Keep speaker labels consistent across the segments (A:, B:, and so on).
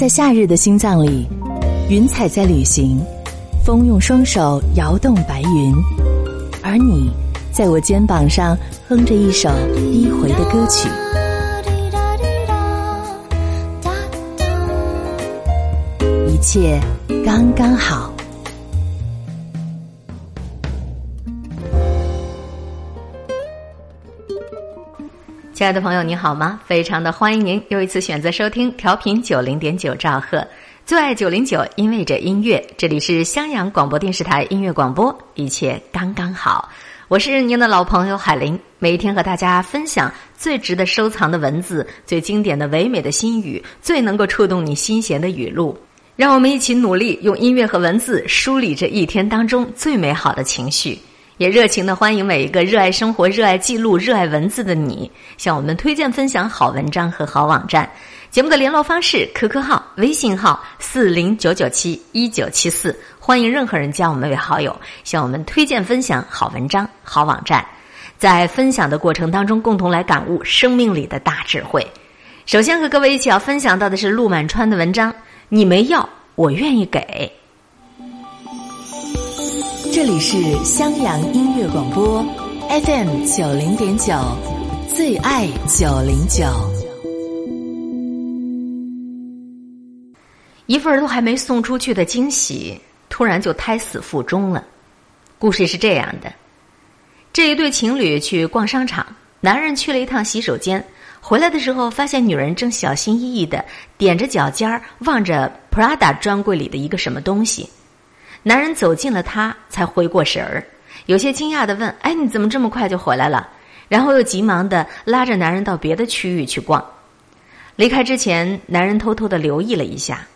A: 在夏日的心脏里，云彩在旅行，风用双手摇动白云，而你在我肩膀上哼着一首低回的歌曲。一切刚刚好。
B: 亲爱的朋友，你好吗？非常的欢迎您又一次选择收听调频九零点九兆赫，最爱九零九，因为这音乐，这里是襄阳广播电视台音乐广播，一切刚刚好。我是您的老朋友海林，每天和大家分享最值得收藏的文字，最经典的唯美的心语，最能够触动你心弦的语录。让我们一起努力，用音乐和文字梳理这一天当中最美好的情绪。也热情的欢迎每一个热爱生活、热爱记录、热爱文字的你，向我们推荐分享好文章和好网站。节目的联络方式：QQ 号、微信号四零九九七一九七四，欢迎任何人加我们为好友，向我们推荐分享好文章、好网站。在分享的过程当中，共同来感悟生命里的大智慧。首先和各位一起要分享到的是陆满川的文章：你没要，我愿意给。
A: 这里是襄阳音乐广播，FM 九零点九，最爱九零九。
B: 一份都还没送出去的惊喜，突然就胎死腹中了。故事是这样的：这一对情侣去逛商场，男人去了一趟洗手间，回来的时候发现女人正小心翼翼的踮着脚尖儿望着 Prada 专柜里的一个什么东西。男人走近了，他才回过神儿，有些惊讶的问：“哎，你怎么这么快就回来了？”然后又急忙的拉着男人到别的区域去逛。离开之前，男人偷偷的留意了一下，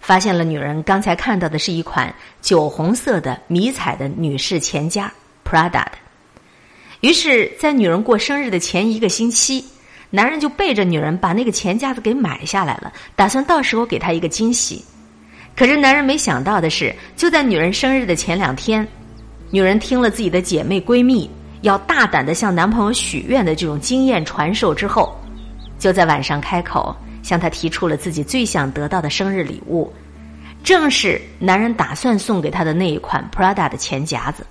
B: 发现了女人刚才看到的是一款酒红色的迷彩的女士钱夹，Prada 的。于是，在女人过生日的前一个星期，男人就背着女人把那个钱夹子给买下来了，打算到时候给她一个惊喜。可是，男人没想到的是，就在女人生日的前两天，女人听了自己的姐妹闺蜜要大胆的向男朋友许愿的这种经验传授之后，就在晚上开口向他提出了自己最想得到的生日礼物，正是男人打算送给她的那一款 Prada 的钱夹子。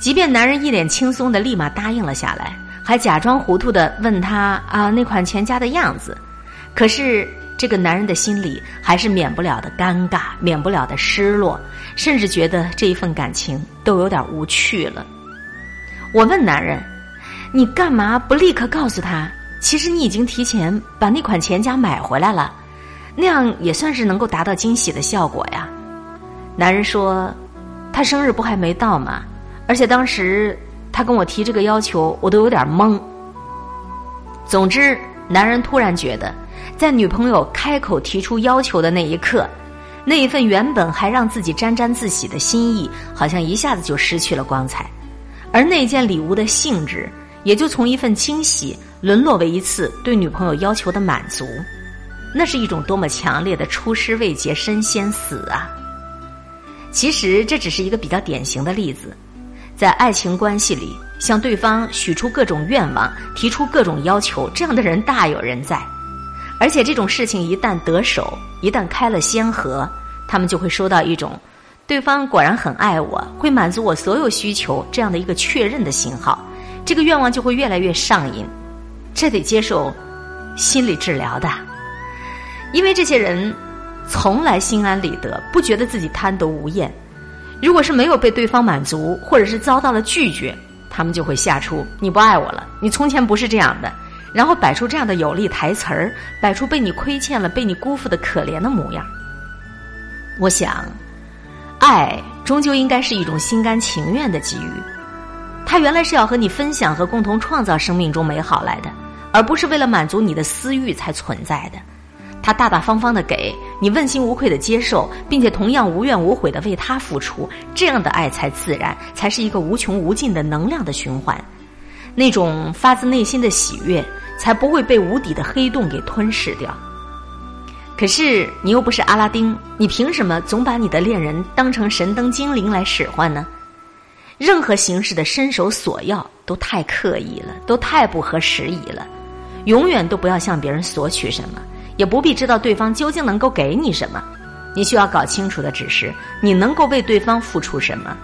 B: 即便男人一脸轻松的立马答应了下来，还假装糊涂的问他啊那款钱夹的样子，可是。这个男人的心里还是免不了的尴尬，免不了的失落，甚至觉得这一份感情都有点无趣了。我问男人：“你干嘛不立刻告诉他，其实你已经提前把那款钱夹买回来了？那样也算是能够达到惊喜的效果呀。”男人说：“他生日不还没到吗？而且当时他跟我提这个要求，我都有点懵。”总之，男人突然觉得。在女朋友开口提出要求的那一刻，那一份原本还让自己沾沾自喜的心意，好像一下子就失去了光彩，而那件礼物的性质，也就从一份惊喜沦落为一次对女朋友要求的满足。那是一种多么强烈的出师未捷身先死啊！其实这只是一个比较典型的例子，在爱情关系里，向对方许出各种愿望、提出各种要求，这样的人大有人在。而且这种事情一旦得手，一旦开了先河，他们就会收到一种对方果然很爱我，会满足我所有需求这样的一个确认的信号，这个愿望就会越来越上瘾。这得接受心理治疗的，因为这些人从来心安理得，不觉得自己贪得无厌。如果是没有被对方满足，或者是遭到了拒绝，他们就会下出“你不爱我了，你从前不是这样的”。然后摆出这样的有力台词儿，摆出被你亏欠了、被你辜负的可怜的模样。我想，爱终究应该是一种心甘情愿的给予。他原来是要和你分享和共同创造生命中美好来的，而不是为了满足你的私欲才存在的。他大大方方的给你，问心无愧的接受，并且同样无怨无悔的为他付出，这样的爱才自然，才是一个无穷无尽的能量的循环。那种发自内心的喜悦。才不会被无底的黑洞给吞噬掉。可是你又不是阿拉丁，你凭什么总把你的恋人当成神灯精灵来使唤呢？任何形式的伸手索要都太刻意了，都太不合时宜了。永远都不要向别人索取什么，也不必知道对方究竟能够给你什么。你需要搞清楚的只是你能够为对方付出什么。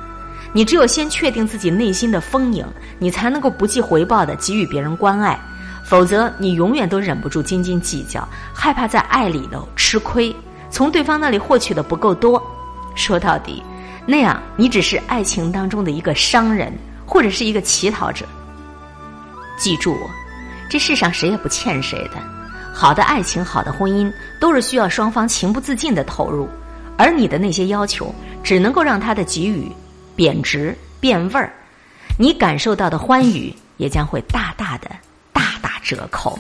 B: 你只有先确定自己内心的丰盈，你才能够不计回报的给予别人关爱。否则，你永远都忍不住斤斤计较，害怕在爱里头吃亏，从对方那里获取的不够多。说到底，那样你只是爱情当中的一个商人，或者是一个乞讨者。记住，这世上谁也不欠谁的。好的爱情，好的婚姻，都是需要双方情不自禁的投入，而你的那些要求，只能够让他的给予贬值变味儿，你感受到的欢愉也将会大大的折扣。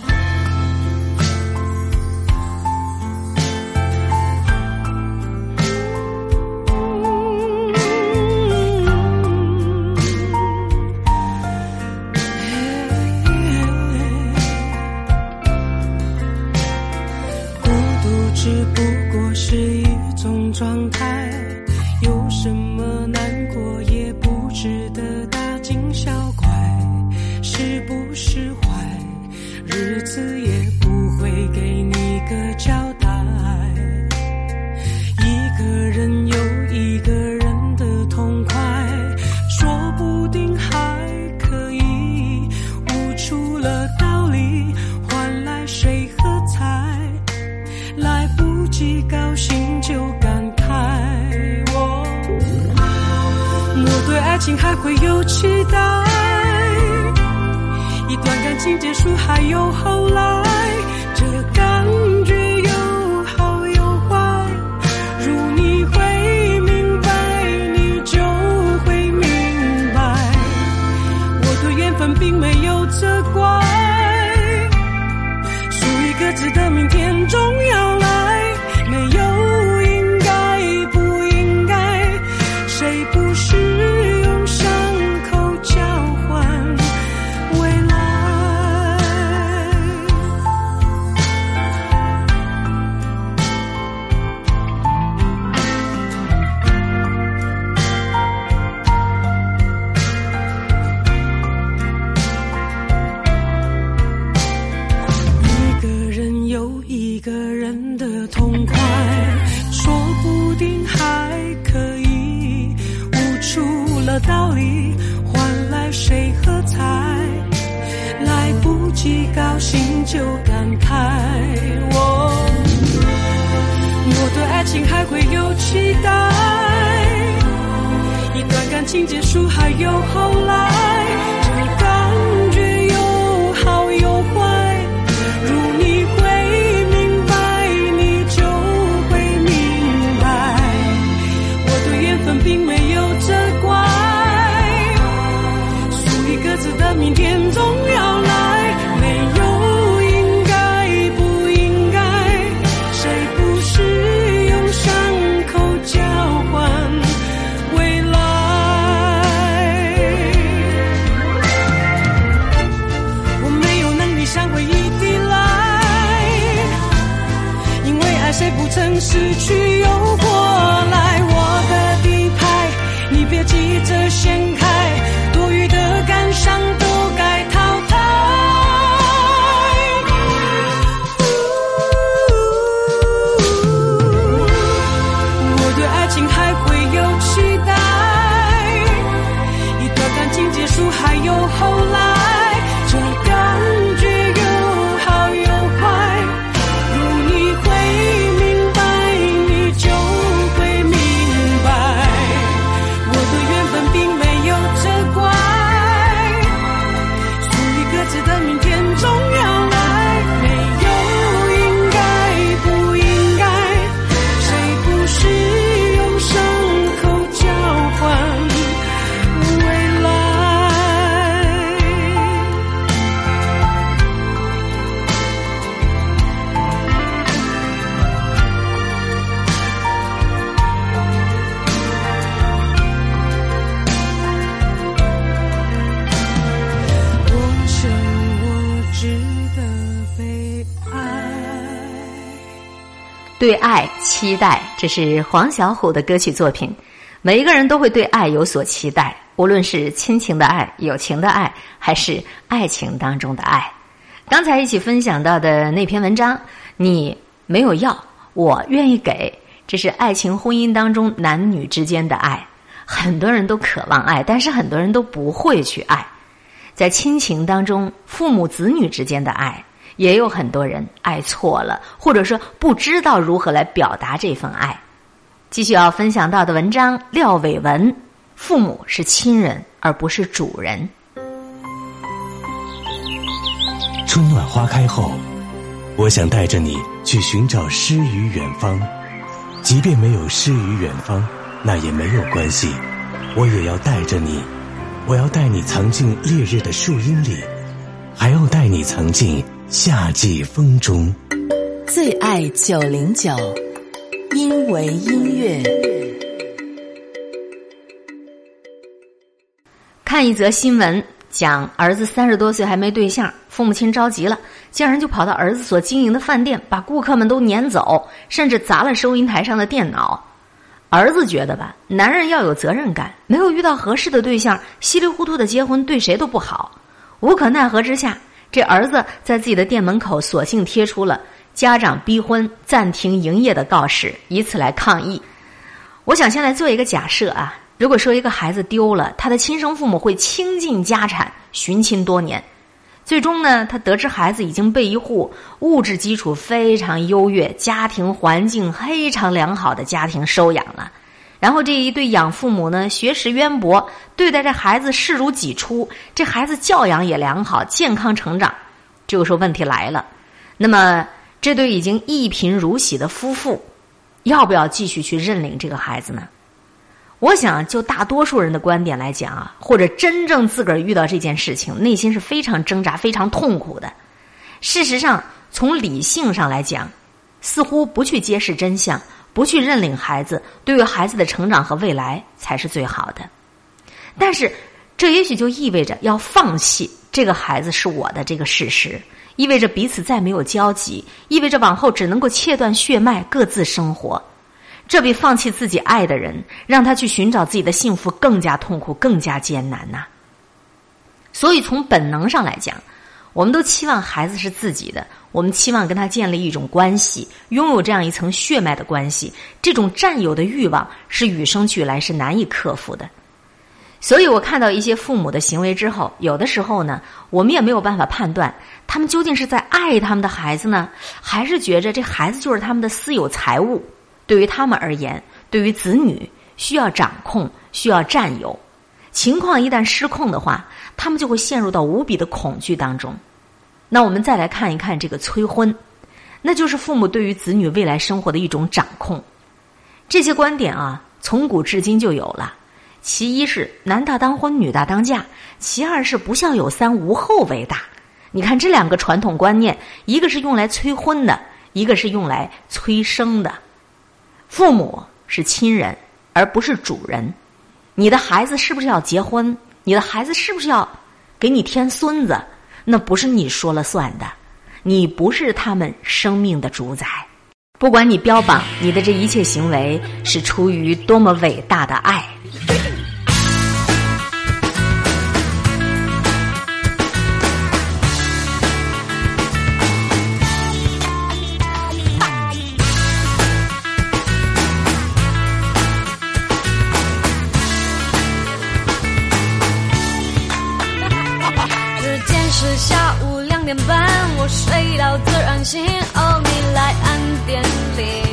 C: 孤独之不还会有期待，一段感情结束还有后来，这感觉有好有坏。如你会明白，你就会明白，我对缘分并没有责怪，属于各自的明天终要来，没有就感慨，我我对爱情还会有期待，一段感情结束还有后来，期待，这
B: 是黄小琥的歌曲作品。每一个人都会对爱有所期待，无论是亲情的爱、友情的爱，还是爱情当中的爱。刚才一起分享到的那篇文章，你没有要，我愿意给，这是爱情婚姻当中男女之间的爱。很多人都渴望爱，但是很多人都不会去爱。在亲情当中，父母子女之间的爱，也有很多人爱错了，或者说不知道如何来表达这份爱。继续要分享到的文章，廖伟文：父母是亲人，而不是主人。
D: 春暖花开后，我想带着你去寻找诗与远方。即便没有诗与远方，那也没有关系，我也要带着你。我要带你藏进烈日的树荫里，还要带你藏进夏季风中。
A: 最爱九零九，因为音乐。
B: 看一则新闻。讲儿子三十多岁还没对象，父母亲着急了，竟然就跑到儿子所经营的饭店，把顾客们都撵走，甚至砸了收银台上的电脑。儿子觉得吧，男人要有责任感，没有遇到合适的对象，稀里糊涂的结婚对谁都不好。无可奈何之下，这儿子在自己的店门口索性贴出了家长逼婚、暂停营业的告示，以此来抗议。我想先来做一个假设啊。如果说一个孩子丢了，他的亲生父母会倾尽家产寻亲多年，最终呢，他得知孩子已经被一户物质基础非常优越、家庭环境非常良好的家庭收养了，然后这一对养父母呢，学识渊博，对待这孩子视如己出，这孩子教养也良好，健康成长。这个时候问题来了，那么这对已经一贫如洗的夫妇，要不要继续去认领这个孩子呢？我想，就大多数人的观点来讲啊，或者真正自个儿遇到这件事情，内心是非常挣扎、非常痛苦的。事实上，从理性上来讲，似乎不去揭示真相，不去认领孩子，对于孩子的成长和未来才是最好的。但是，这也许就意味着要放弃这个孩子是我的这个事实，意味着彼此再没有交集，意味着往后只能够切断血脉，各自生活。这比放弃自己爱的人，让他去寻找自己的幸福更加痛苦、更加艰难呐。所以，从本能上来讲，我们都期望孩子是自己的，我们期望跟他建立一种关系，拥有这样一层血脉的关系。这种占有的欲望是与生俱来，是难以克服的。所以我看到一些父母的行为之后，有的时候呢，我们也没有办法判断他们究竟是在爱他们的孩子呢，还是觉着这孩子就是他们的私有财物。对于他们而言，对于子女需要掌控，需要占有。情况一旦失控的话，他们就会陷入到无比的恐惧当中。那我们再来看一看这个催婚，那就是父母对于子女未来生活的一种掌控。这些观点啊，从古至今就有了。其一是男大当婚，女大当嫁；其二是不孝有三，无后为大。你看这两个传统观念，一个是用来催婚的，一个是用来催生的。父母是亲人，而不是主人。你的孩子是不是要结婚？你的孩子是不是要给你添孙子？那不是你说了算的。你不是他们生命的主宰。不管你标榜你的这一切行为是出于多么伟大的爱。
E: 点半，我睡到自然醒。哦，你来按电铃。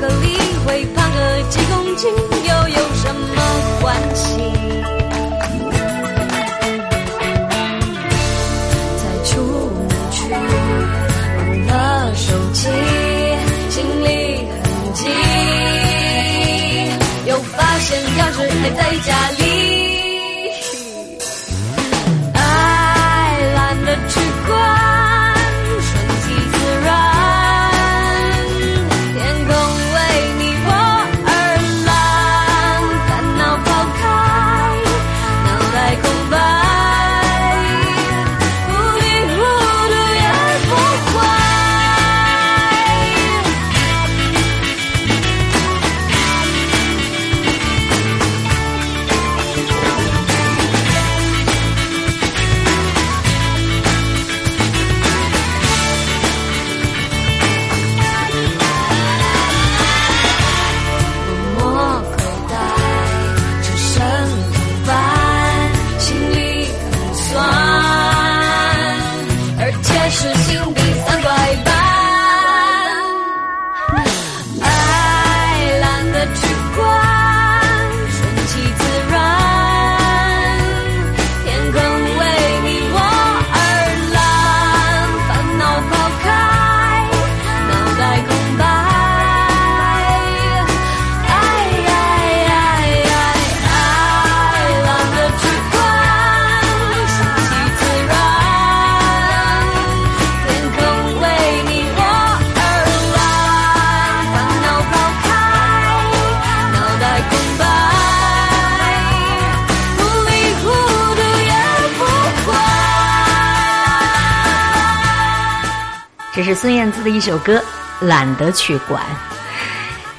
E: 和你会胖个几公斤，又有什么关系？才出门去，忘了手机，心里很急，又
B: 发现钥匙还在家。首歌《懒得去管》，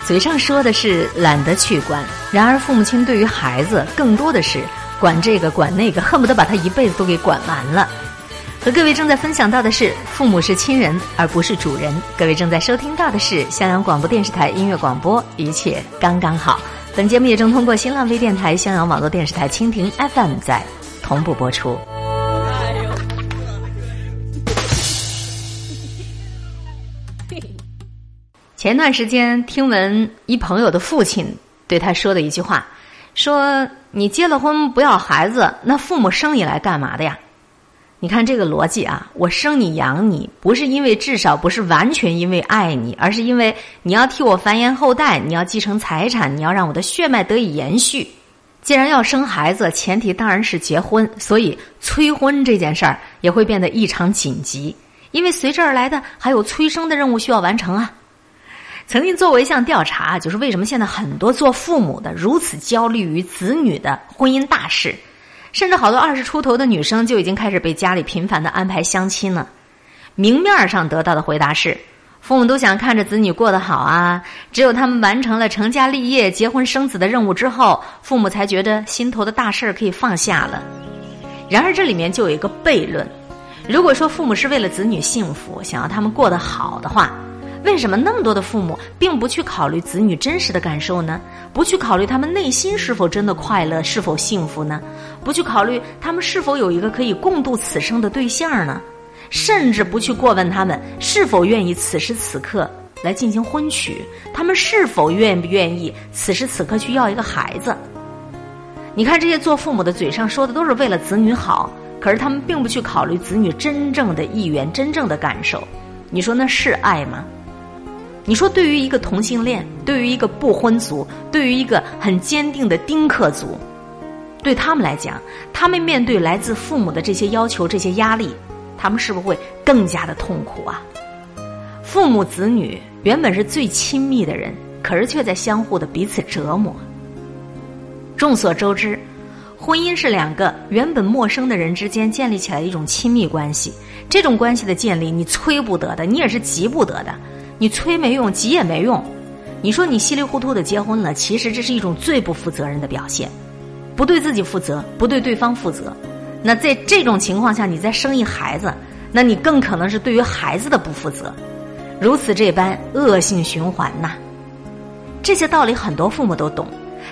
B: 嘴上说的是懒得去管，然而父母亲对于孩子更多的是管这个管那个，恨不得把他一辈子都给管完了。和各位正在分享到的是，父母是亲人而不是主人。各位正在收听到的是襄阳广播电视台音乐广播，一切刚刚好。本节目也正通过新浪微电台、襄阳网络电视台、蜻蜓 FM 在同步播出。前段时间听闻一朋友的父亲对他说的一句话，说：“你结了婚不要孩子，那父母生你来干嘛的呀？”你看这个逻辑啊，我生你养你，不是因为至少不是完全因为爱你，而是因为你要替我繁衍后代，你要继承财产，你要让我的血脉得以延续。既然要生孩子，前提当然是结婚，所以催婚这件事儿也会变得异常紧急，因为随之而来的还有催生的任务需要完成啊。曾经做过一项调查，就是为什么现在很多做父母的如此焦虑于子女的婚姻大事，甚至好多二十出头的女生就已经开始被家里频繁的安排相亲了。明面上得到的回答是，父母都想看着子女过得好啊，只有他们完成了成家立业、结婚生子的任务之后，父母才觉得心头的大事儿可以放下了。然而这里面就有一个悖论：如果说父母是为了子女幸福，想要他们过得好的话。为什么那么多的父母并不去考虑子女真实的感受呢？不去考虑他们内心是否真的快乐、是否幸福呢？不去考虑他们是否有一个可以共度此生的对象呢？甚至不去过问他们是否愿意此时此刻来进行婚娶，他们是否愿不愿意此时此刻去要一个孩子？你看这些做父母的嘴上说的都是为了子女好，可是他们并不去考虑子女真正的意愿、真正的感受。你说那是爱吗？你说，对于一个同性恋，对于一个不婚族，对于一个很坚定的丁克族，对他们来讲，他们面对来自父母的这些要求、这些压力，他们是不是会更加的痛苦啊？父母子女原本是最亲密的人，可是却在相互的彼此折磨。众所周知，婚姻是两个原本陌生的人之间建立起来一种亲密关系。这种关系的建立，你催不得的，你也是急不得的。你催没用，急也没用。你说你稀里糊涂的结婚了，其实这是一种最不负责任的表现，不对自己负责，不对对方负责。那在这种情况下，你再生一孩子，那你更可能是对于孩子的不负责，如此这般恶性循环呐。这些道理很多父母都懂，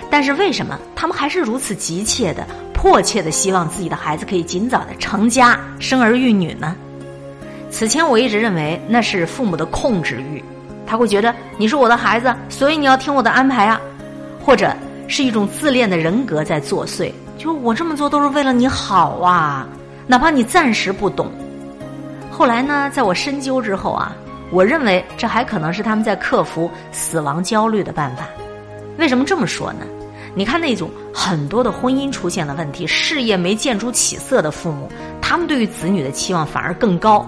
B: 但是为什么他们还是如此急切的、迫切的希望自己的孩子可以尽早的成家、生儿育女呢？此前我一直认为那是父母的控制欲，他会觉得你是我的孩子，所以你要听我的安排啊，或者是一种自恋的人格在作祟，就我这么做都是为了你好啊，哪怕你暂时不懂。后来呢，在我深究之后啊，我认为这还可能是他们在克服死亡焦虑的办法。为什么这么说呢？你看那种很多的婚姻出现了问题，事业没见出起色的父母，他们对于子女的期望反而更高，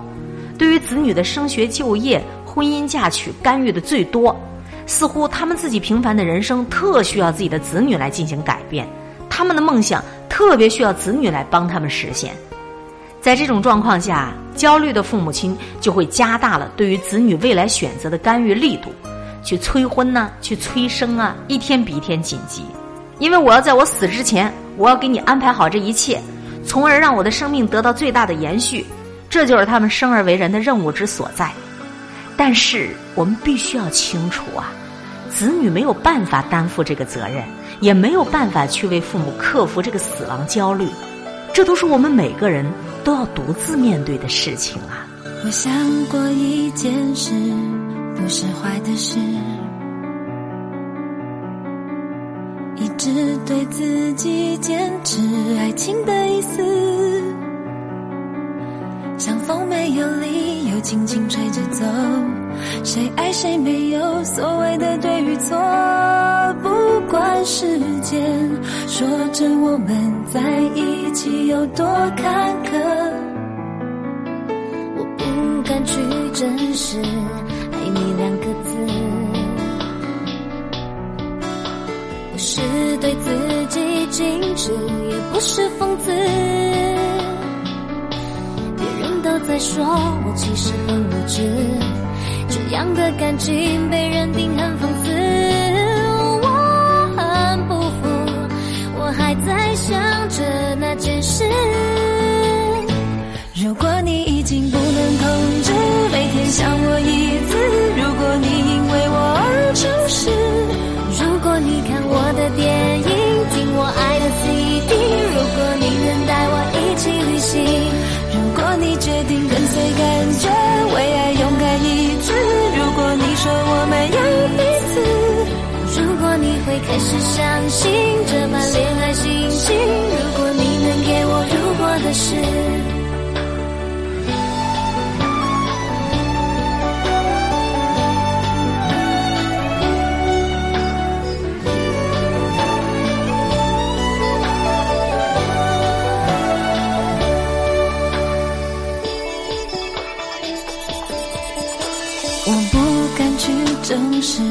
B: 对于子女的升学、就业、婚姻嫁娶干预的最多，似乎他们自己平凡的人生特需要自己的子女来进行改变，他们的梦想特别需要子女来帮他们实现。在这种状况下，焦虑的父母亲就会加大了对于子女未来选择的干预力度，去催婚呐、去催生啊，一天比一天紧急。因为我要在我死之前，我要给你安排好这一切，从而让我的生命得到最大的延续，这就是他们生而为人的任务之所在。但是我们必须要清楚啊，子女没有办法担负这个责任，也没有办法去为父母克服这个死亡焦虑，这都是我们每个人都要独自面对的事情啊。
E: 我想过一件事，不是坏的事，一直对自己坚持爱情的意思，像风没有理由轻轻吹着走，谁爱谁没有所谓的对与错，不管时间说着我们在一起有多坎坷。我不敢去正视“爱你”两个字，不是对自己矜持，也不是讽刺。都在说我其实很无知，这样的感情被认定很讽刺，我很不服，我还在想着那件事。如果你已经不能控制，每天想我一次；如果你因为我而诚实，如果你看我的电影，定跟随感是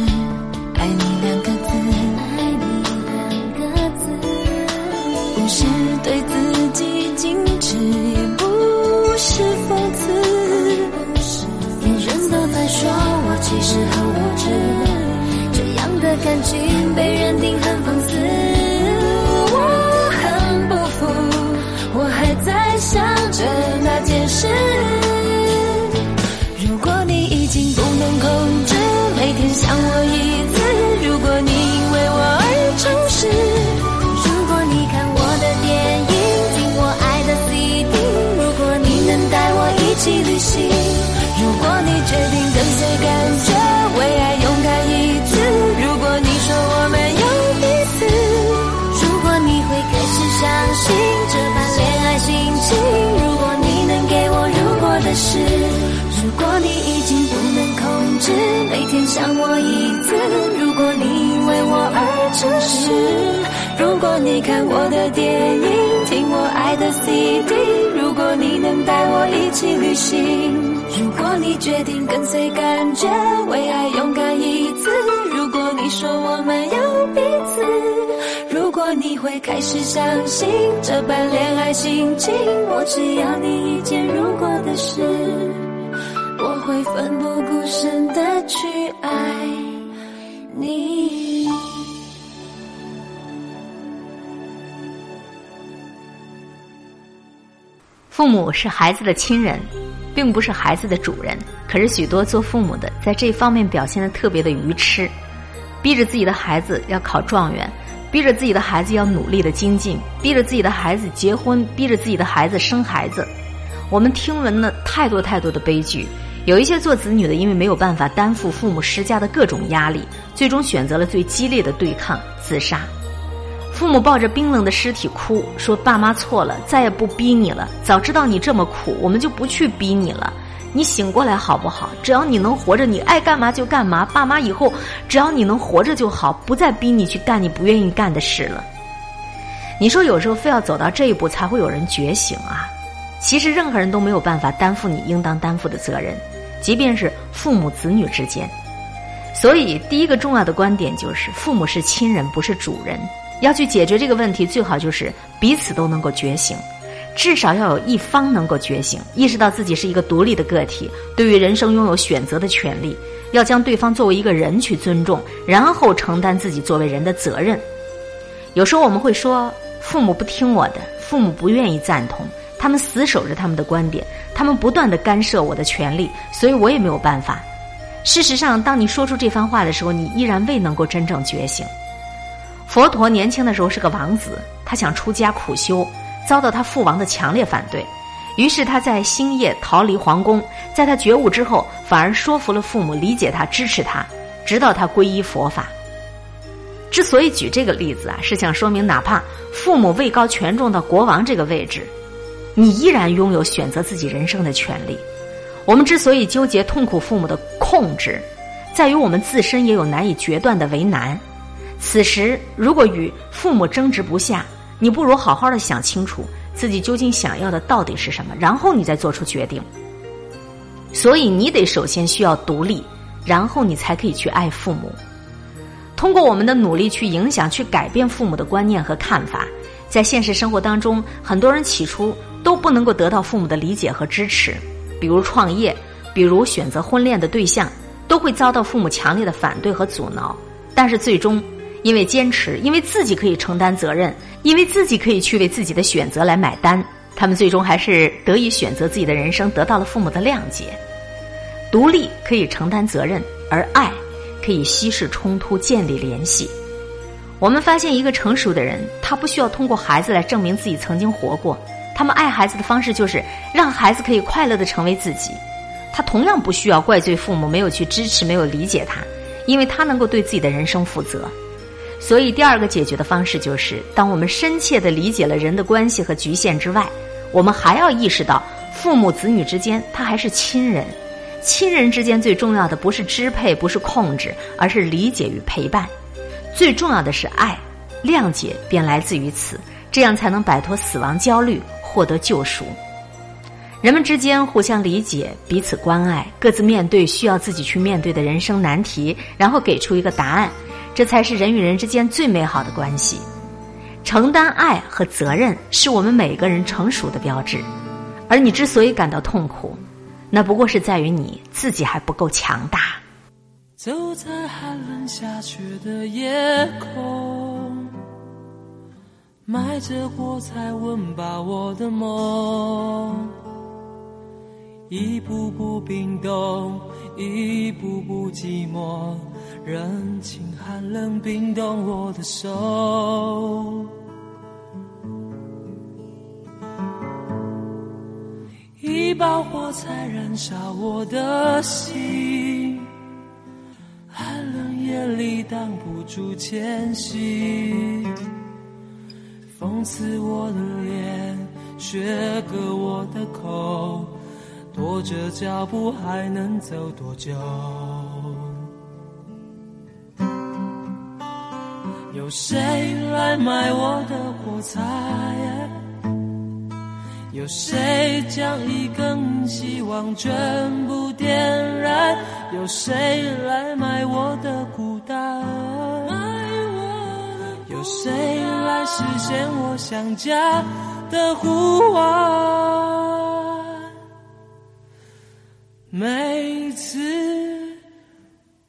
E: 的事。如果你已经不能控制，每天想我一次；如果你因为我而诚实，如果你看我的电影，听我爱的 CD，如果你能带我一起旅行，如果你决定跟随感觉，为爱相信这般恋爱心情，我只要你一件如果的事。我会奋不顾身的去爱你。
B: 父母是孩子的亲人，并不是孩子的主人。可是许多做父母的在这方面表现的特别的愚痴，逼着自己的孩子要考状元，逼着自己的孩子要努力的精进，逼着自己的孩子结婚，逼着自己的孩子生孩子。我们听闻了太多太多的悲剧，有一些做子女的因为没有办法担负父母施加的各种压力，最终选择了最激烈的对抗——自杀。父母抱着冰冷的尸体哭，说：“爸妈错了，再也不逼你了。早知道你这么苦，我们就不去逼你了。你醒过来好不好？只要你能活着，你爱干嘛就干嘛。爸妈以后只要你能活着就好，不再逼你去干你不愿意干的事了。你说有时候非要走到这一步才会有人觉醒啊？其实任何人都没有办法担负你应当担负的责任，即便是父母子女之间。所以第一个重要的观点就是，父母是亲人，不是主人。要去解决这个问题，最好就是彼此都能够觉醒。至少要有一方能够觉醒，意识到自己是一个独立的个体，对于人生拥有选择的权利，要将对方作为一个人去尊重，然后承担自己作为人的责任。有时候我们会说，父母不听我的，父母不愿意赞同，他们死守着他们的观点，他们不断的干涉我的权利，所以我也没有办法。事实上，当你说出这番话的时候，你依然未能够真正觉醒。佛陀年轻的时候是个王子，他想出家苦修。遭到他父王的强烈反对，于是他在星夜逃离皇宫。在他觉悟之后，反而说服了父母理解他、支持他，直到他皈依佛法。之所以举这个例子啊，是想说明，哪怕父母位高权重到国王这个位置，你依然拥有选择自己人生的权利。我们之所以纠结痛苦父母的控制，在于我们自身也有难以决断的为难。此时，如果与父母争执不下，你不如好好的想清楚自己究竟想要的到底是什么，然后你再做出决定。所以你得首先需要独立，然后你才可以去爱父母。通过我们的努力去影响、去改变父母的观念和看法，在现实生活当中，很多人起初都不能够得到父母的理解和支持，比如创业，比如选择婚恋的对象，都会遭到父母强烈的反对和阻挠。但是最终，因为坚持，因为自己可以承担责任。因为自己可以去为自己的选择来买单，他们最终还是得以选择自己的人生，得到了父母的谅解。独立可以承担责任，而爱可以稀释冲突，建立联系。我们发现，一个成熟的人，他不需要通过孩子来证明自己曾经活过。他们爱孩子的方式就是让孩子可以快乐的成为自己。他同样不需要怪罪父母没有去支持、没有理解他，因为他能够对自己的人生负责。所以，第二个解决的方式就是，当我们深切地理解了人的关系和局限之外，我们还要意识到，父母子女之间他还是亲人。亲人之间最重要的不是支配，不是控制，而是理解与陪伴。最重要的是爱，谅解便来自于此，这样才能摆脱死亡焦虑，获得救赎。人们之间互相理解，彼此关爱，各自面对需要自己去面对的人生难题，然后给出一个答案。这才是人与人之间最美好的关系。承担爱和责任是我们每个人成熟的标志。而你之所以感到痛苦，那不过是在于你自己还不够强大。
C: 走在寒冷下雪的夜空，埋着火柴温饱我的梦，一步步冰冻，一步步寂寞。人情寒冷冰冻我的手，一把火柴燃烧我的心，寒冷夜里挡不住前行，风刺我的脸，雪割我的口，拖着脚步还能走多久？有谁来买我的火柴？有谁将一根希望全部点燃？有谁来买我的孤单？有谁来实现我想家的呼唤？每次。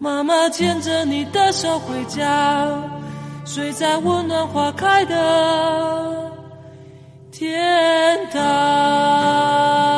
C: 妈妈牵着你的手回家，睡在温暖花开的天堂。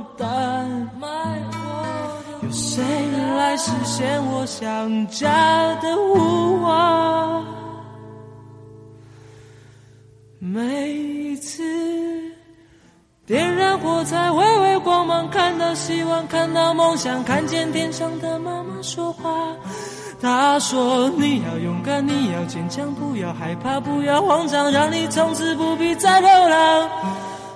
C: 买我的有谁来实现我想家的呼唤？每一次点燃火柴，微微光芒，看到希望，看到梦想，看见天上的妈妈说话。她说：“你要勇敢，你要坚强，不要害怕，不要慌张，让你从此不必再流浪。”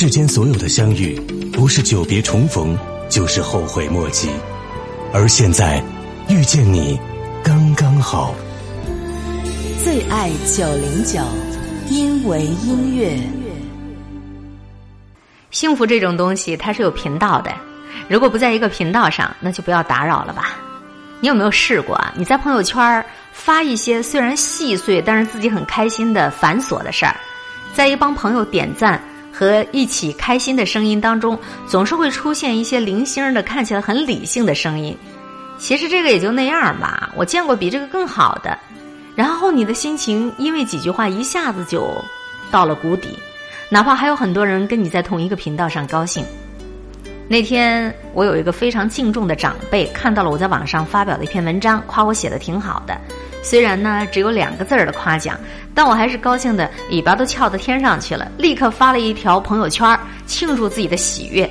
D: 世间所有的相遇，不是久别重逢，就是后悔莫及。而现在，遇见你，刚刚好。
A: 最爱九零九，因为音乐。
B: 幸福这种东西，它是有频道的。如果不在一个频道上，那就不要打扰了吧。你有没有试过啊？你在朋友圈发一些虽然细碎，但是自己很开心的繁琐的事儿，在一帮朋友点赞和一起开心的声音当中，总是会出现一些零星的、看起来很理性的声音。其实这个也就那样吧，我见过比这个更好的。然后你的心情因为几句话一下子就到了谷底，哪怕还有很多人跟你在同一个频道上高兴。那天我有一个非常敬重的长辈看到了我在网上发表的一篇文章，夸我写的挺好的。虽然呢只有两个字儿的夸奖，但我还是高兴的尾巴都翘到天上去了，立刻发了一条朋友圈庆祝自己的喜悦。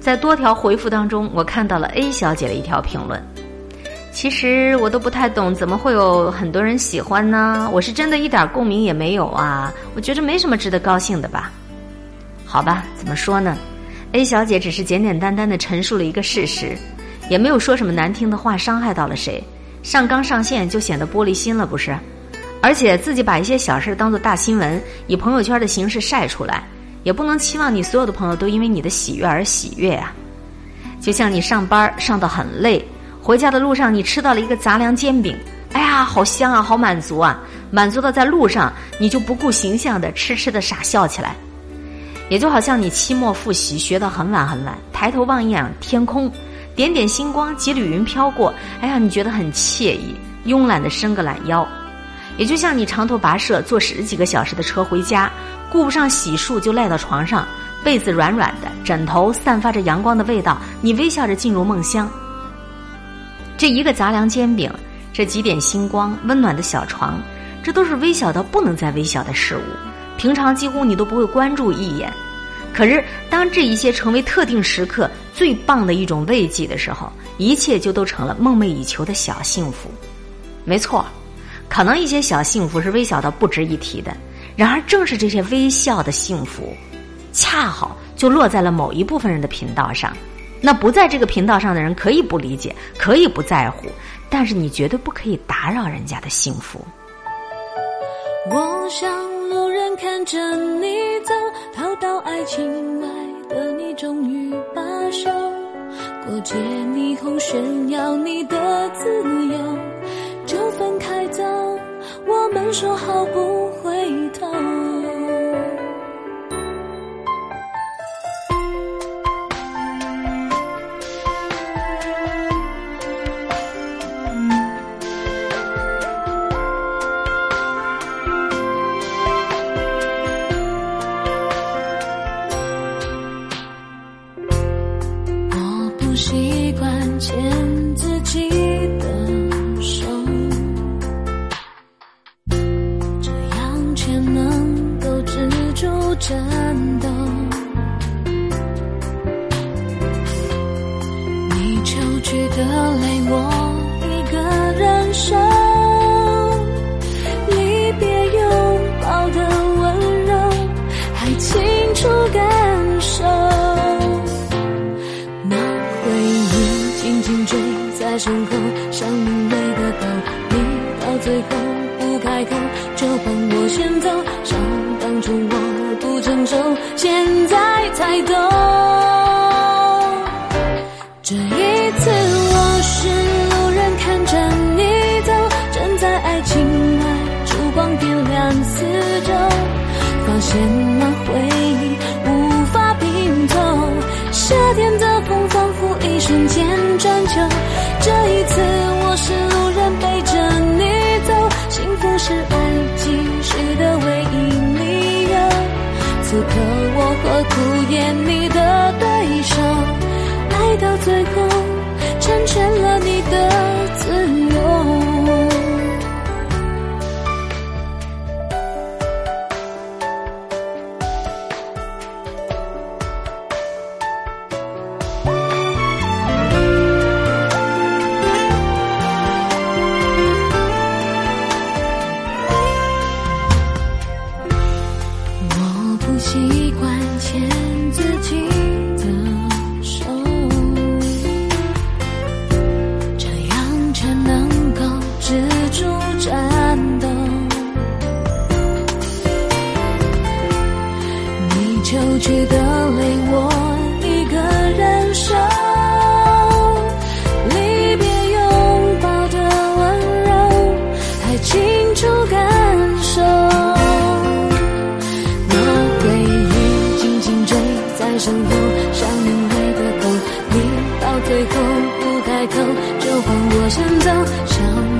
B: 在多条回复当中，我看到了 A 小姐的一条评论。其实我都不太懂，怎么会有很多人喜欢呢？我是真的一点共鸣也没有啊！我觉着没什么值得高兴的吧。好吧，怎么说呢？A 小姐只是简简单单的陈述了一个事实，也没有说什么难听的话，伤害到了谁。上纲上线就显得玻璃心了，不是？而且自己把一些小事当做大新闻，以朋友圈的形式晒出来，也不能期望你所有的朋友都因为你的喜悦而喜悦啊。就像你上班上到很累。回家的路上，你吃到了一个杂粮煎饼，哎呀，好香啊，好满足啊！满足的在路上，你就不顾形象的痴痴的傻笑起来。也就好像你期末复习学到很晚很晚，抬头望一眼天空，点点星光，几缕云飘过，哎呀，你觉得很惬意，慵懒的伸个懒腰。也就像你长途跋涉，坐十几个小时的车回家，顾不上洗漱就赖到床上，被子软软的，枕头散发着阳光的味道，你微笑着进入梦乡。这一个杂粮煎饼，这几点星光，温暖的小床，这都是微小到不能再微小的事物。平常几乎你都不会关注一眼，可是当这一些成为特定时刻最棒的一种慰藉的时候，一切就都成了梦寐以求的小幸福。没错，可能一些小幸福是微小到不值一提的，然而正是这些微笑的幸福，恰好就落在了某一部分人的频道上。那不在这个频道上的人可以不理解，可以不在乎，但是你绝对不可以打扰人家的幸福。
E: 我向路人看着你走，逃到爱情外。的你终于罢休，过街霓虹炫耀你的自由，就分开走，我们说好不回头。的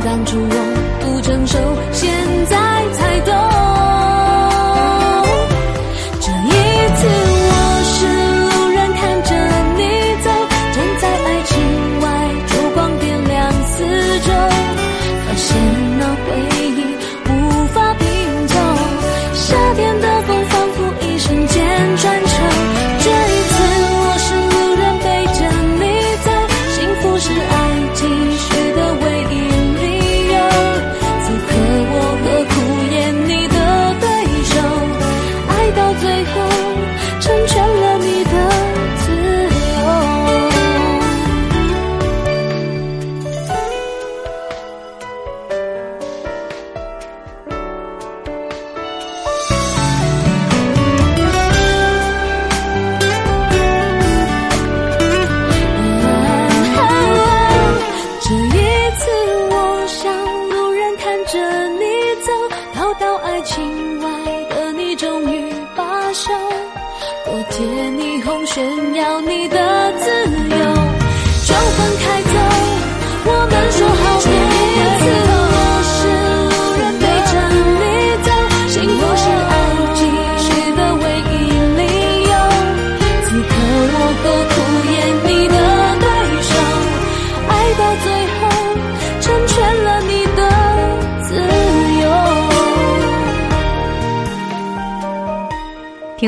E: 挡住我。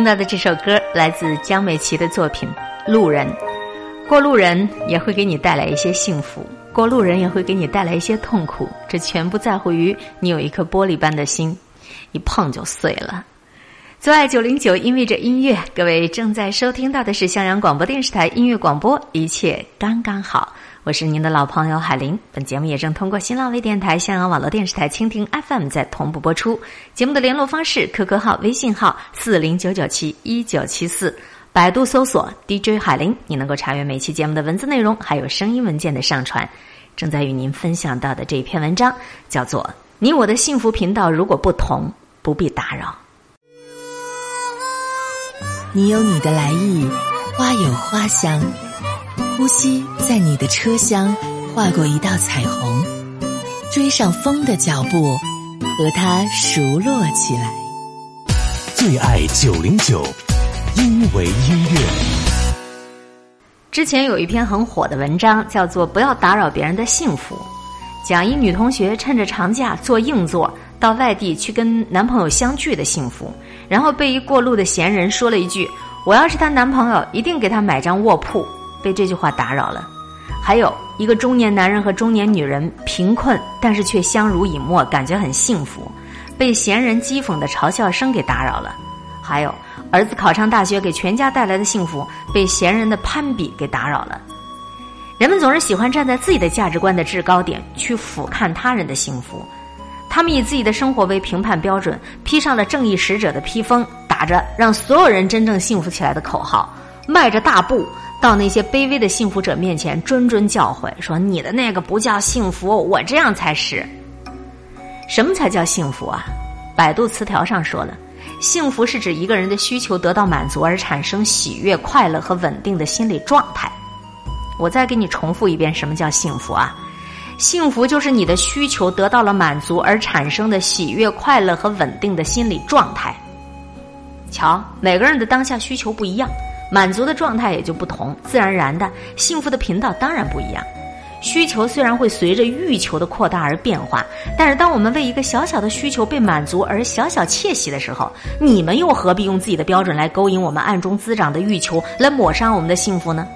B: 听到的这首歌来自江美琪的作品路人。过路人也会给你带来一些幸福过路人也会给你带来一些痛苦这全不在乎于你有一颗玻璃般的心一碰就碎了。最爱九零九因为这音乐。各位正在收听到的是襄阳广播电视台音乐广播一切刚刚好。我是您的老朋友海林，本节目也正通过新浪微电台、襄阳网络电视台、蜻蜓 FM 在同步播出。节目的联络方式：QQ 号、微信号四零九九七一九七四，百度搜索 DJ 海林，你能够查阅每期节目的文字内容，还有声音文件的上传。正在与您分享到的这篇文章叫做《你我的幸福频道如果不同，不必打扰》。
A: 你有你的来意，花有花香。呼吸在你的车厢划过一道彩虹，追上风的脚步，和它熟络起来。
D: 最爱九零九，因为音乐。
B: 之前有一篇很火的文章，叫做《不要打扰别人的幸福》，讲一女同学趁着长假坐硬座到外地去跟男朋友相聚的幸福，然后被一过路的闲人说了一句：“我要是她男朋友，一定给她买张卧铺。”被这句话打扰了。还有一个中年男人和中年女人贫困，但是却相濡以沫，感觉很幸福，被闲人讥讽的嘲笑声给打扰了。还有儿子考上大学给全家带来的幸福，被闲人的攀比给打扰了。人们总是喜欢站在自己的价值观的制高点去俯瞰他人的幸福，他们以自己的生活为评判标准，披上了正义使者的披风，打着让所有人真正幸福起来的口号，迈着大步。到那些卑微的幸福者面前，谆谆教诲说：“你的那个不叫幸福，我这样才是。什么才叫幸福啊？”百度词条上说了：“幸福是指一个人的需求得到满足而产生喜悦、快乐和稳定的心理状态。”我再给你重复一遍，什么叫幸福啊？幸福就是你的需求得到了满足而产生的喜悦、快乐和稳定的心理状态。瞧，每个人的当下需求不一样。满足的状态也就不同，自然而然的幸福的频道当然不一样。需求虽然会随着欲求的扩大而变化，但是当我们为一个小小的需求被满足而小小窃喜的时候，你们又何必用自己的标准来勾引我们暗中滋长的欲求，来抹杀我们的幸福呢？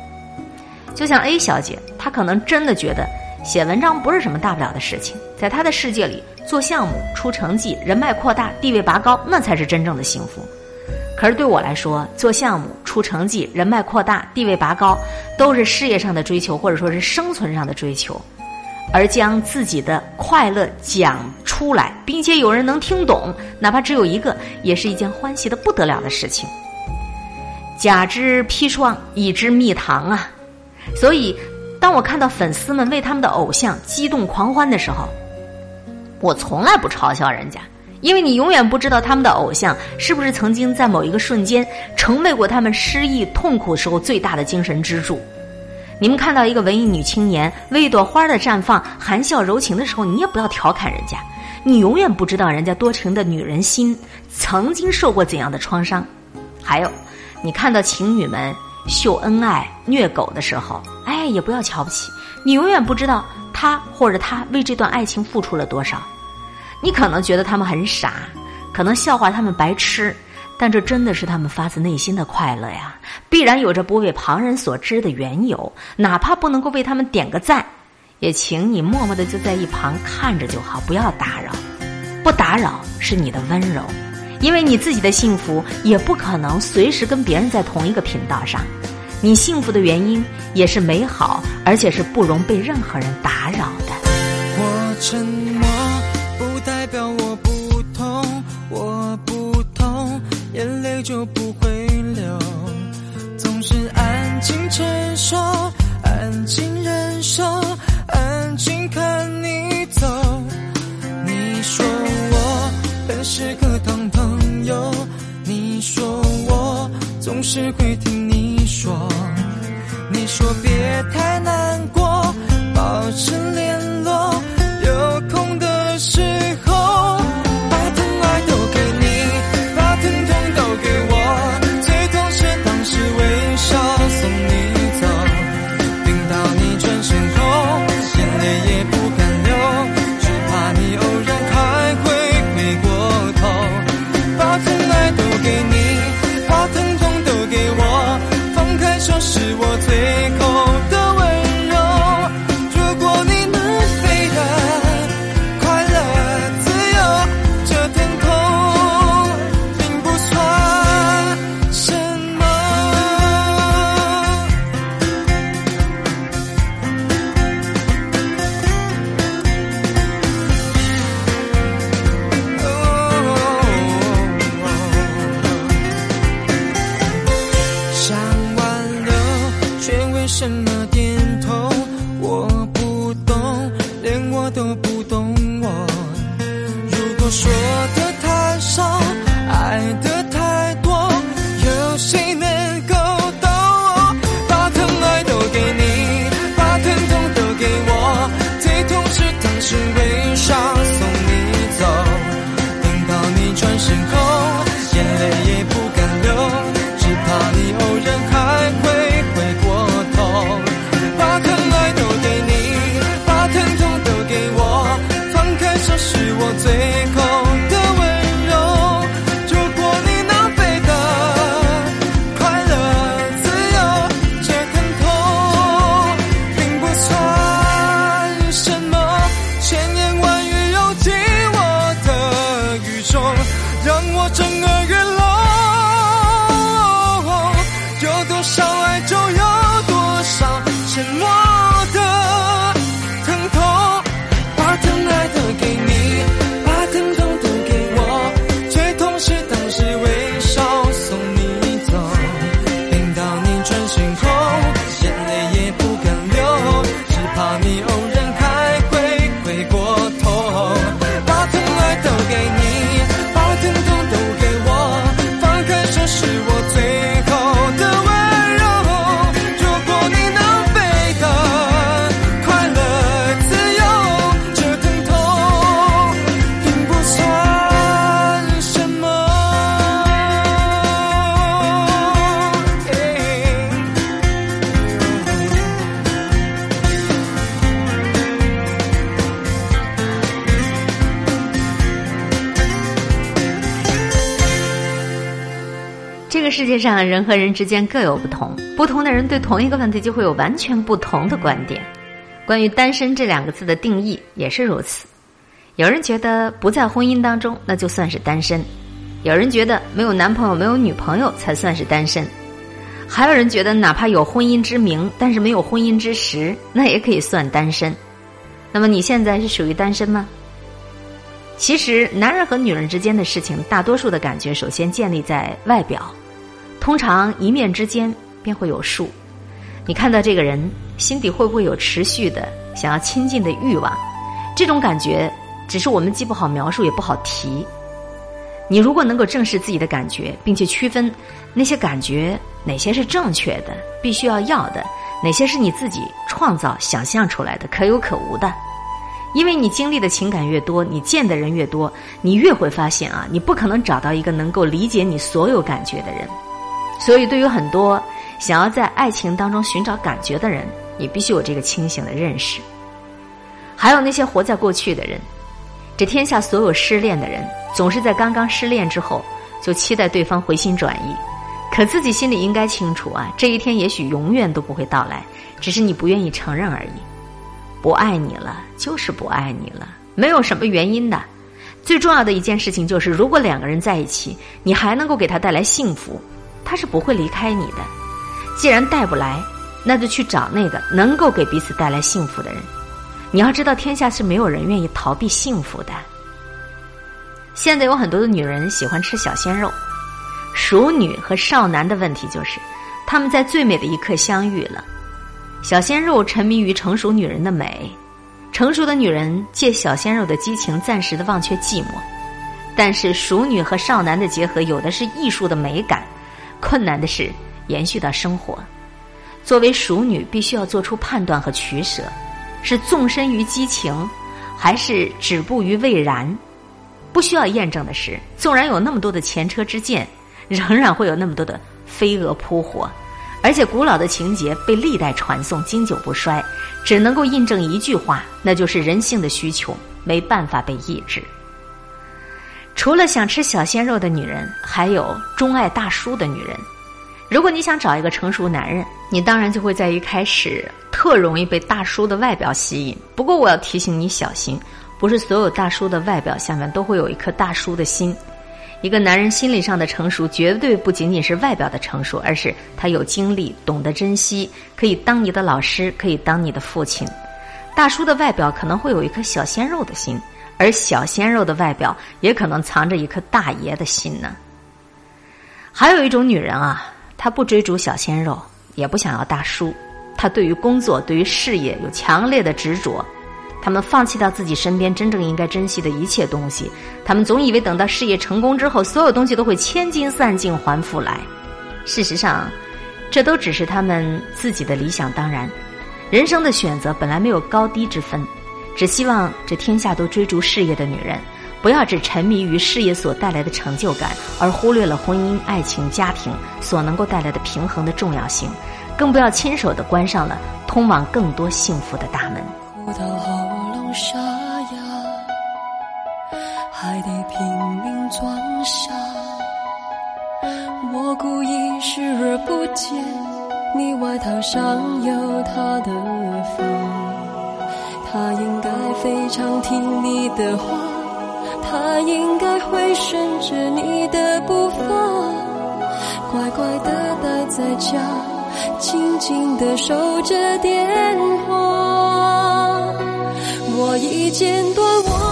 B: 就像 A 小姐，她可能真的觉得写文章不是什么大不了的事情，在她的世界里，做项目、出成绩、人脉扩大、地位拔高，那才是真正的幸福。可是对我来说，做项目、出成绩、人脉扩大、地位拔高，都是事业上的追求，或者说是生存上的追求。而将自己的快乐讲出来，并且有人能听懂，哪怕只有一个，也是一件欢喜的不得了的事情。甲之砒霜，乙之蜜糖啊！所以，当我看到粉丝们为他们的偶像激动狂欢的时候，我从来不嘲笑人家。因为你永远不知道他们的偶像是不是曾经在某一个瞬间成为过他们失意痛苦时候最大的精神支柱。你们看到一个文艺女青年为一朵花的绽放含笑柔情的时候，你也不要调侃人家。你永远不知道人家多情的女人心曾经受过怎样的创伤。还有，你看到情侣们秀恩爱虐狗的时候，哎，也不要瞧不起。你永远不知道他或者他为这段爱情付出了多少。你可能觉得他们很傻，可能笑话他们白痴，但这真的是他们发自内心的快乐呀！必然有着不为旁人所知的缘由，哪怕不能够为他们点个赞，也请你默默的就在一旁看着就好，不要打扰。不打扰是你的温柔，因为你自己的幸福也不可能随时跟别人在同一个频道上。你幸福的原因也是美好，而且是不容被任何人打扰的。
F: 我沉就不会流。总是安静承受，安静忍受，安静看你走。你说我很适合当朋友，你说我总是会听你说。你说别太难过，保持联络沉
B: 默界上人和人之间各有不同，不同的人对同一个问题就会有完全不同的观点。关于“单身”这两个字的定义也是如此。有人觉得不在婚姻当中，那就算是单身；有人觉得没有男朋友、没有女朋友才算是单身；还有人觉得哪怕有婚姻之名，但是没有婚姻之实，那也可以算单身。那么你现在是属于单身吗？其实，男人和女人之间的事情，大多数的感觉首先建立在外表，通常一面之间便会有数。你看到这个人，心底会不会有持续的想要亲近的欲望？这种感觉，只是我们既不好描述，也不好提。你如果能够正视自己的感觉，并且区分那些感觉哪些是正确的、必须要要的，哪些是你自己创造、想象出来的、可有可无的。因为你经历的情感越多，你见的人越多，你越会发现啊，你不可能找到一个能够理解你所有感觉的人。所以，对于很多想要在爱情当中寻找感觉的人，你必须有这个清醒的认识。还有那些活在过去的人，这天下所有失恋的人，总是在刚刚失恋之后就期待对方回心转意，可自己心里应该清楚啊，这一天也许永远都不会到来，只是你不愿意承认而已。不爱你了，就是不爱你了，没有什么原因的。最重要的一件事情就是，如果两个人在一起，你还能够给他带来幸福，他是不会离开你的。既然带不来，那就去找那个能够给彼此带来幸福的人。你要知道，天下是没有人愿意逃避幸福的。现在有很多的女人喜欢吃小鲜肉，熟女和少男的问题就是，他们在最美的一刻相遇了。小鲜肉沉迷于成熟女人的美，成熟的女人借小鲜肉的激情暂时的忘却寂寞，但是熟女和少男的结合有的是艺术的美感，困难的是延续到生活。作为熟女，必须要做出判断和取舍：是纵身于激情，还是止步于未然？不需要验证的是，纵然有那么多的前车之鉴，仍然会有那么多的飞蛾扑火。而且古老的情节被历代传颂，经久不衰，只能够印证一句话，那就是人性的需求没办法被抑制。除了想吃小鲜肉的女人，还有钟爱大叔的女人。如果你想找一个成熟男人，你当然就会在一开始特容易被大叔的外表吸引。不过我要提醒你小心，不是所有大叔的外表下面都会有一颗大叔的心。一个男人心理上的成熟，绝对不仅仅是外表的成熟，而是他有经历，懂得珍惜，可以当你的老师，可以当你的父亲。大叔的外表可能会有一颗小鲜肉的心，而小鲜肉的外表也可能藏着一颗大爷的心呢。还有一种女人啊，她不追逐小鲜肉，也不想要大叔，她对于工作、对于事业有强烈的执着。他们放弃掉自己身边真正应该珍惜的一切东西，他们总以为等到事业成功之后，所有东西都会千金散尽还复来。事实上，这都只是他们自己的理想当然。人生的选择本来没有高低之分，只希望这天下都追逐事业的女人，不要只沉迷于事业所带来的成就感，而忽略了婚姻、爱情、家庭所能够带来的平衡的重要性，更不要亲手的关上了通往更多幸福的大门。
G: 沙哑，还得拼命装傻。我故意视而不见，你外套上有他的发。他应该非常听你的话，他应该会顺着你的步伐，乖乖的待在家，静静的守着电话。我已剪断我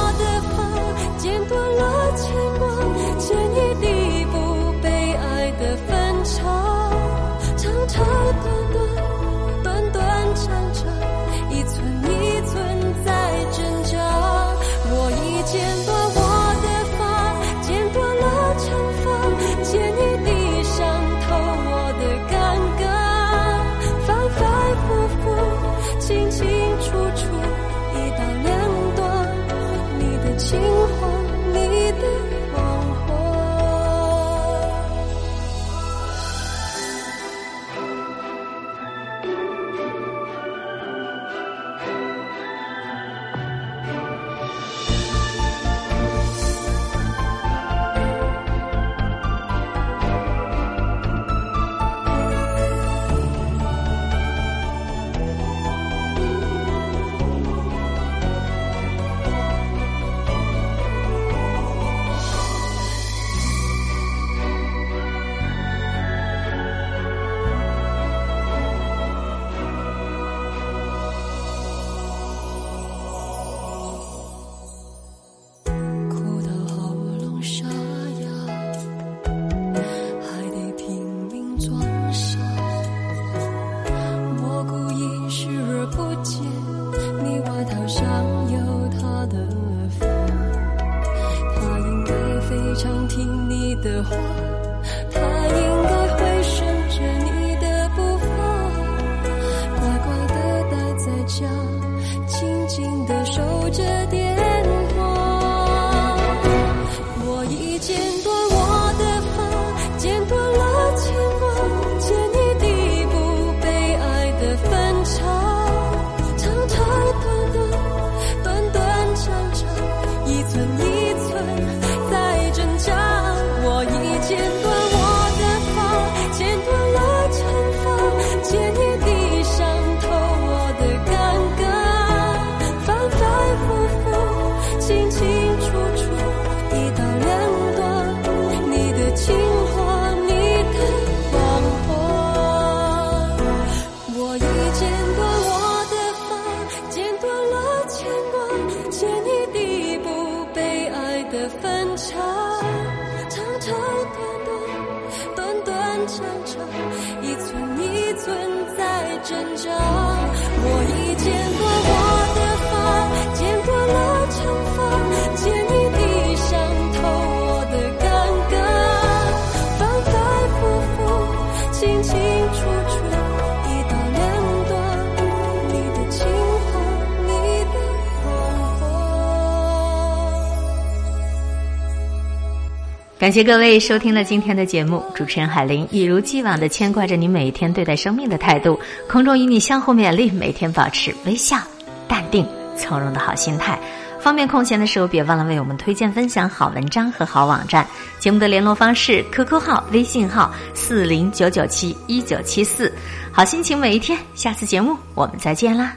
B: 感谢各位收听了今天的节目，主持人海林一如既往的牵挂着你每天对待生命的态度，空中与你相互勉励，每天保持微笑、淡定、从容的好心态。方便空闲的时候，别忘了为我们推荐分享好文章和好网站。节目的联络方式：QQ 号、微信号四零九九七一九七四。好心情每一天，下次节目我们再见啦。